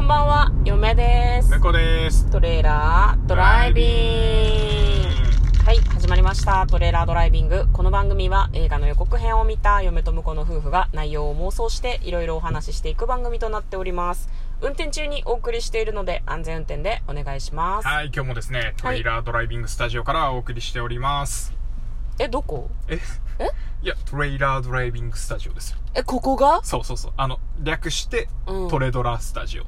こんばんは、嫁です。猫です。トレーラードライビング。はい、始まりました。トレーラードライビング。この番組は映画の予告編を見た嫁と婿の夫婦が内容を妄想していろいろお話ししていく番組となっております。運転中にお送りしているので安全運転でお願いします。はい、今日もですね、トレイラードライビングスタジオからお送りしております。え、どこ？え？え？いや、トレイラードライビングスタジオですよ。え、ここが？そうそうそう。あの、略して、うんトレドラスタジオ。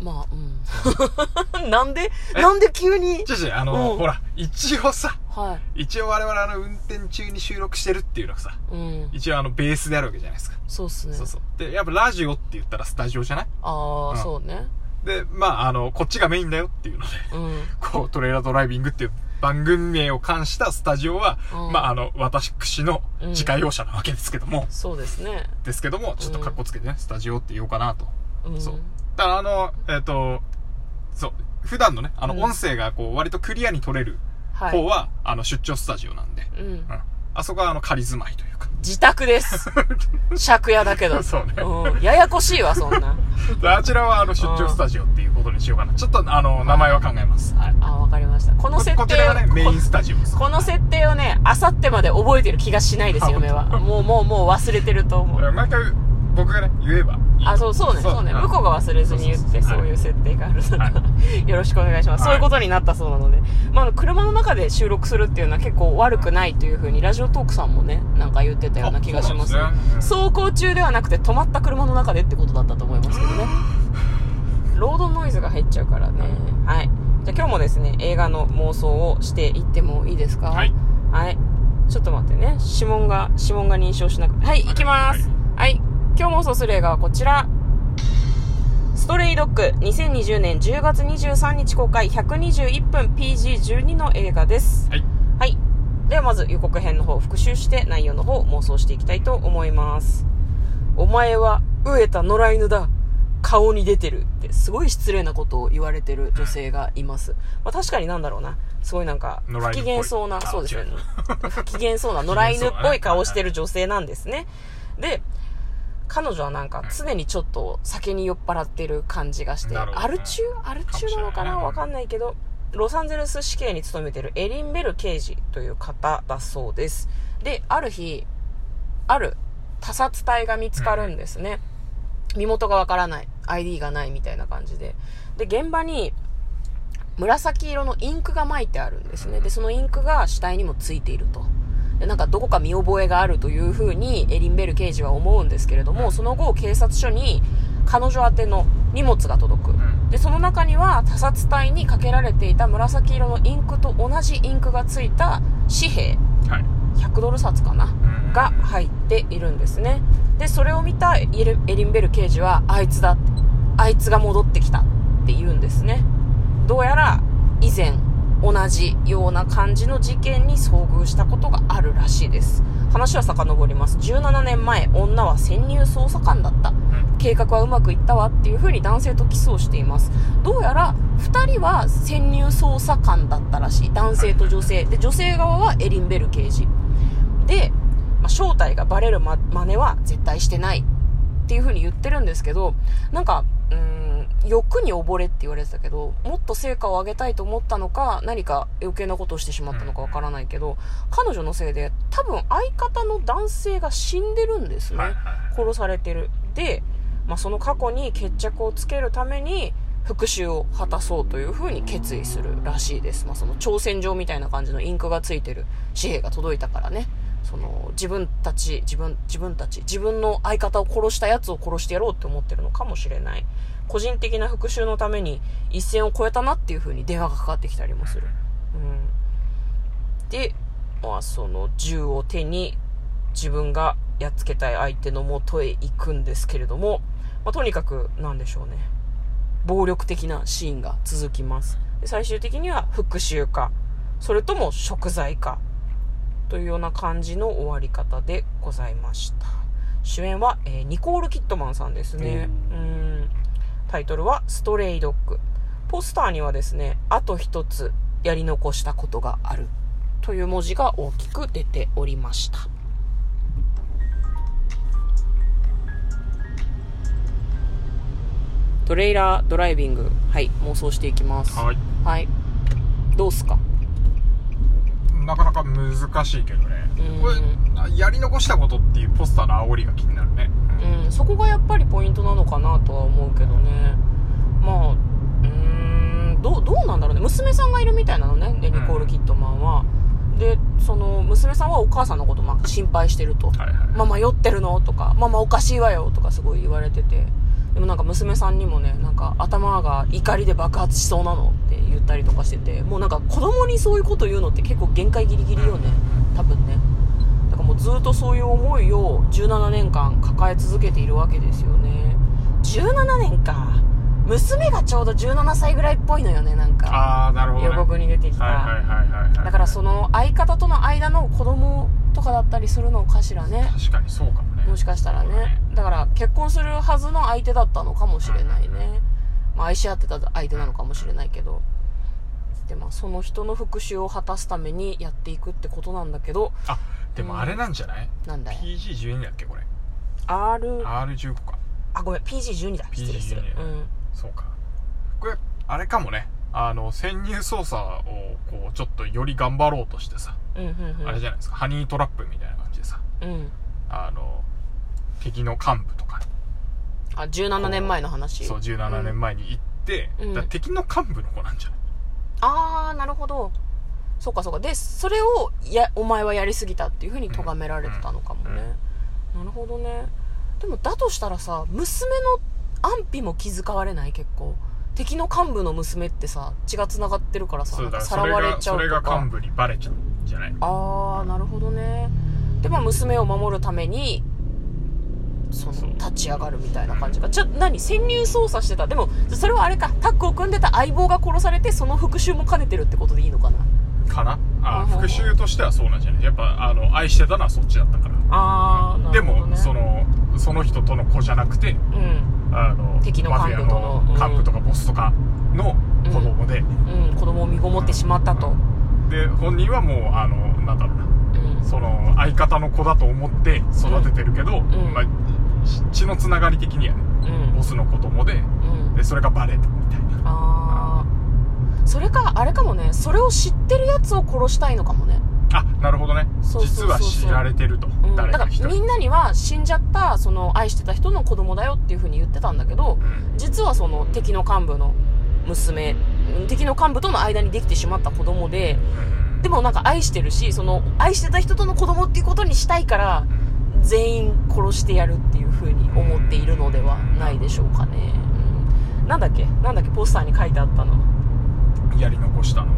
まあ、うん。なんで、なんで急に？じゃじゃあの、うんほら、一応さ、は一応我々あの、運転中に収録してるっていうのがさ、い。うん。一応あの、ベースであるわけじゃないですか。そうっすね。そうそう。で、やっぱラジオって言ったらスタジオじゃない？ああ、うんそうね。で、まあ、あの、こっちがメインだよっていうので、うん。こう、トレーラードライビングっていう番組名を冠したスタジオは、うんまあ、あの、私の自家用車なわけですけども、そうですね。ですけども、ちょっと格好つけてね、スタジオって言おうかなと。うん。そう。だからあの、えっ、と、そう、普段のね、あの、うん音声がこう、割とクリアに取れるはい。方は、あの、出張スタジオなんで、うんう。ん。あそこはあの、仮住まいというか。自宅です。借家だけど。そうねうん。ややこしいわ、そんな。であちらはあの、出張スタジオっていうことにしようかな。ちょっとあの、名前は考えます。はい。あ、わかりました。このこ設定こちらがね、メインこスタジオです。この設定をね、あさってまで覚えてる気がしないです、あ嫁は。もう、もう、もう忘れてると思う。毎回、僕がね、言えば。あ、そう、そうね、そうね。向こうが忘れずに言って、そういう設定があるのはで、よろしくお願いします。はいそういうことになったそうなので。まあ、車の中で収録するっていうのは結構悪くないというふうに、ラジオトークさんもね、なんか言ってたような気がします。あそうなんですね走行中ではなくて止まった車の中でってことだったと思いますけどね。ロードノイズが入っちゃうからね。はい。じゃあ今日もですね、映画の妄想をしていってもいいですか？はい。はい。ちょっと待ってね。指紋が、指紋が認証しなくて。はい、行きます。はい。今日妄想する映画はこちら。ストレイドッグ2020年10月23日公開121分 PG12 の映画です。はい。はい。ではまず予告編の方を復習して内容の方を妄想していきたいと思います。お前は飢えた野良犬だ。顔に出てるってすごい失礼なことを言われてる女性がいます。まあ確かになんだろうな。すごいなんか不機嫌そうな、あそうですね。不機嫌そうな野良犬っぽい顔してる女性なんですね。で、彼女はなんか常にちょっと酒に酔っ払ってる感じがして、なるほどアル中？アル中なのかな？わかんないけど、ロサンゼルス市警に勤めてるエリン・ベル刑事という方だそうです。で、ある日、ある他殺体が見つかるんですね。身元がわからない。ID がないみたいな感じで。で、現場に紫色のインクが巻いてあるんですね。で、そのインクが死体にもついていると。で、なんかどこか見覚えがあるというふうにエリンベル刑事は思うんですけれども、その後警察署に彼女宛ての荷物が届く。ん。で、その中には他殺体にかけられていた紫色のインクと同じインクがついた紙幣、はい。100ドル札かな、ん。が入っているんですね。でそれを見たエリンベル刑事はあいつだあいつが戻ってきたって言うんですね。どうやら以前同じような感じの事件に遭遇したことがあるらしいです。話は遡ります。17年前女は潜入捜査官だった。計画はうまくいったわっていう風に男性とキスをしています。どうやら2人は潜入捜査官だったらしい。男性と女性。で女性側はエリンベル刑事。で、まあ、正体がバレるま真似は絶対してない。っていう風に言ってるんですけどなんかうーん欲に溺れって言われてたけどもっと成果を上げたいと思ったのか何か余計なことをしてしまったのかわからないけど彼女のせいで多分相方の男性が死んでるんですね、殺されてる。で、まあ、その過去に決着をつけるために復讐を果たそうというふうに決意するらしいです、まあ、その挑戦状みたいな感じのインクがついてる。紙幣が届いたからね。その自分たち自分自分たち自分の相方を殺したやつを殺してやろうって思ってるのかもしれない個人的な復讐のために一線を越えたなっていうふうに電話がかかってきたりもする、うん、で、まあ、その銃を手に自分がやっつけたい相手のもとへ行くんですけれども、まあ、とにかくなんでしょうね。暴力的なシーンが続きます。で最終的には復讐かそれとも贖罪かというような感じの終わり方でございました。主演は、えーニコール・キットマンさんですね。うんタイトルは「ストレイドッグ」ポスターにはですねあと一つやり残したことがある。という文字が大きく出ておりました。トレーラードライビング。はい妄想していきます。はい。はい。どうっすか？なかなか難しいけどね。うん。これやり残したことっていうポスターの煽りが気になるね。うんそこがやっぱりポイントなのかなとは思うけどね。まあうーんどうどうなんだろうね。娘さんがいるみたいなのね。でニコール・キットマンは、でその娘さんはお母さんのことまあ心配してると。ママ酔ってるの？とか、ママおかしいわよ。とかすごい言われてて。でもなんか娘さんにもね、なんか頭が怒りで爆発しそうなの。って言ったりとかしてて、もうなんか子供にそういうこと言うのって結構限界ギリギリよね。多分ね。ずっとそういう思いを17年間抱え続けているわけですよね。17年か。娘がちょうど17歳ぐらいっぽいのよね、なんか。ああなるほど、ね、予告に出てきた。はいはいはいはいはいだからその相方との間の子供とかだったりするのかしらね。確かにそうかもねもしかしたらそうだねだから結婚するはずの相手だったのかもしれないね、まあ、愛し合ってた相手なのかもしれないけどでまあその人の復讐を果たすためにやっていくってことなんだけどあでもあれなんじゃない、なんだい PG12 だっけこれ？R R15 か。あごめん。PG12 だ。失礼失礼 PG12 うん。そうか。これあれかもね。あの潜入捜査をこうちょっとより頑張ろうとしてさ、うんうんうん。あれじゃないですか。ハニートラップみたいな感じでさ。うん。あの敵の幹部とか。あ17年前の話？そう17年前に行って、うん。だから敵の幹部の子なんじゃない？ああなるほどそうかそうか。でそれをやお前はやりすぎたっていうふうに咎められてたのかもね、なるほどね。でもだとしたらさ娘の安否も気遣われない？結構。敵の幹部の娘ってさ血が繋がってるからさかさらわれちゃがそうれがとか幹部にバレちゃうんじゃない？ああなるほどね。でまあ娘を守るためにそそう。の立ち上がるみたいな感じか。じゃあ何？潜入捜査してた。でもそれはあれか。タッグを組んでた相棒が殺されてその復讐も兼ねてるってことでいいのかな？かな？ああ復讐としてはそうなんじゃない？やっぱあの愛してたのはそっちだったから。ああなでもそのその人との子じゃなくてうん。あの敵の幹部とのマフィアの幹部とかボスとかの子供で、うん、子供を身ごもってしまったと、で本人はもうあのなんだろうな。うん。その相方の子だと思って育ててるけど、ん。まあ、し血のつながり的にはねうん。ボスの子供でうん。でそれがバレたみたいな。ああそれかあれかもね。それを知ってるやつを殺したいのかもね、あなるほどね。そうそうそうそう。実は知られてると、うん、だ誰かからみんなには死んじゃったその愛してた人の子供だよっていう風に言ってたんだけどうん。実はその敵の幹部の娘うん敵の幹部との間にできてしまった子供でうん。でもなんか愛してるしその愛してた人との子供っていうことにしたいから全員殺してやるっていう風に思っているのではないでしょうかね、うん、なんだっけ？なんだっけ？ポスターに書いてあったのやり残したの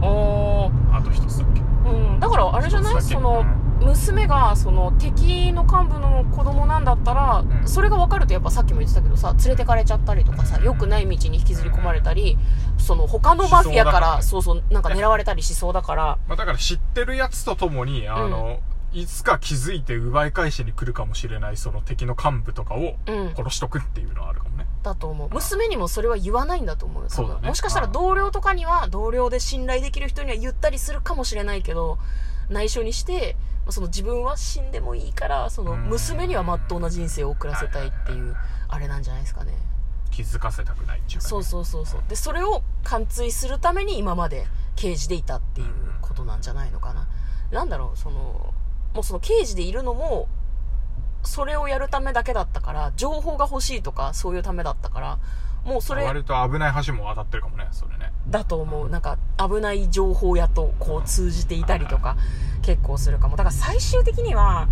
は。あと一つだっけ。うん、だからあれじゃない？その娘がその敵の幹部の子供なんだったら、ん。それが分かるとやっぱさっきも言ってたけどさ連れてかれちゃったりとかさ良くない道に引きずり込まれたりその他のマフィアからしそうそうなんか狙われたりしそうだから。まあ、だから知ってるやつとともに、あの、いつか気づいて奪い返しに来るかもしれないその敵の幹部とかをうん。殺しとくっていうのはあるかもね。だと思う。娘にもそれは言わないんだと思うそうだね。もしかしたら同僚とかには同僚で信頼できる人には言ったりするかもしれないけど内緒にしてまあその自分は死んでもいいからそのうん。娘にはまっとうな人生を送らせたいっていうあれなんじゃないですかね。気づかせたくないっていうか、ね。そうそうそうそう。でそれを貫通するために今まで刑事でいたっていうことなんじゃないのかな。なんだろうそのもうその刑事でいるのもそれをやるためだけだったから情報が欲しいとかそういうためだったからもうそれ割と危ない橋も渡ってるかもね、それね。だと思うなんか危ない情報やとこう通じていたりとか結構するかもだから最終的には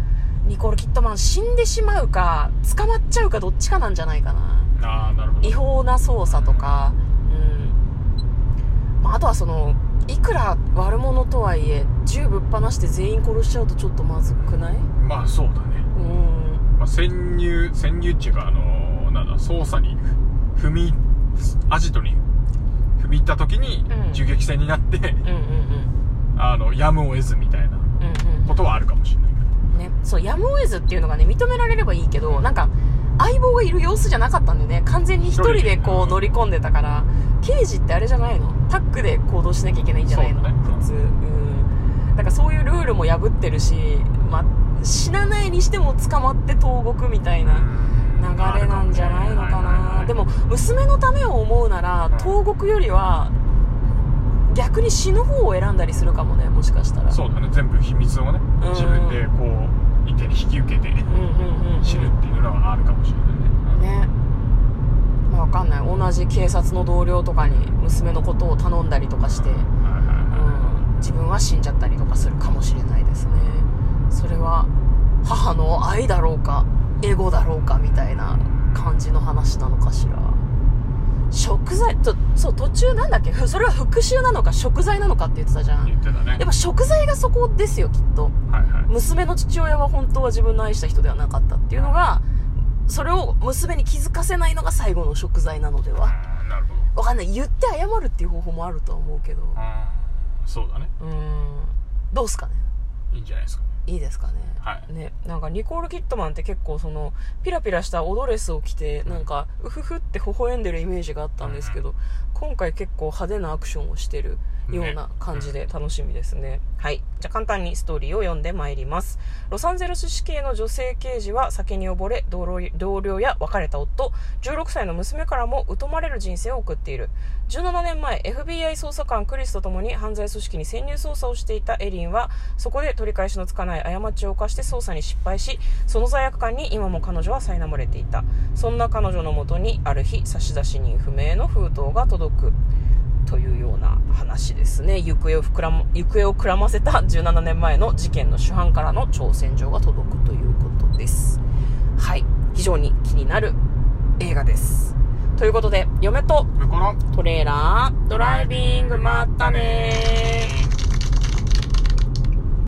ニコール・キットマン死んでしまうか捕まっちゃうかどっちかなんじゃないかなああ、なるほど。違法な捜査とか、うんまあ、あとはそのいくら悪者とはいえ銃ぶっ放して全員殺しちゃうとちょっとまずくない？まあそうだね。うんまあ、潜入、潜入っていうか、あのーなんだ、捜査に踏み、アジトに踏み入った時にうん。銃撃戦になって、うんうんうん。あの、やむを得ずみたいなうんうん。ことはあるかもしれないけど。ね、そうやむを得ずっていうのがね認められればいいけどなんか相棒がいる様子じゃなかったんだよね。完全に一人でこう乗り込んでたから。刑事ってあれじゃないの？タッグで行動しなきゃいけないんじゃないの、そうだね。普通。うん。だからそういうルールも破ってるし、まあ、死なないにしても捕まって投獄みたいな流れなんじゃないのかな。いでも娘のためを思うならうん。投獄よりは逆に死ぬ方を選んだりするかもねもしかしたら。そうだね。全部秘密をねうん。自分でこう一手に引き受けて死ぬっていうのはあるかもしれないね。ね。まあわかんない。同じ警察の同僚とかに娘のことを頼んだりとかして、うん、自分は死んじゃったりとかするかもしれないですねは母の愛だろうかエゴだろうかみたいな感じの話なのかしら。食材とそう途中なんだっけ？ふそれは復讐なのか食材なのかって言ってたじゃん。い言ってたね。やっぱ食材がそこですよきっと。はいはい。娘の父親は本当は自分の愛した人ではなかったっていうのがそれを娘に気づかせないのが最後の食材なのでは。なるほど。わかんない。言って謝るっていう方法もあるとは思うけど。そうだね。うーん。どうすかね？いいんじゃないですかねいいですかね。はい。ね。なんかニコール・キットマンって結構そのピラピラしたオドレスを着てなんかうふふって微笑んでるイメージがあったんですけど今回結構派手なアクションをしてるような感じで楽しみですね。はい。じゃあ簡単にストーリーを読んでまいります。ロサンゼルス市警の女性刑事は酒に溺れ同僚同僚や別れた夫16歳の娘からも疎まれる人生を送っている。17年前 FBI 捜査官クリスと共に犯罪組織に潜入捜査をしていたエリンはそこで取り返しのつかない過ちを犯して捜査に失敗しその罪悪感に今も彼女は苛まれていた。そんな彼女のもとにある日差出人不明の封筒が届く。というような話ですね。行方を膨らま行方をくらませた 17年前の事件の主犯からの挑戦状が届くということです。はい。非常に気になる映画です。ということで嫁とトレーラードライビングまったねー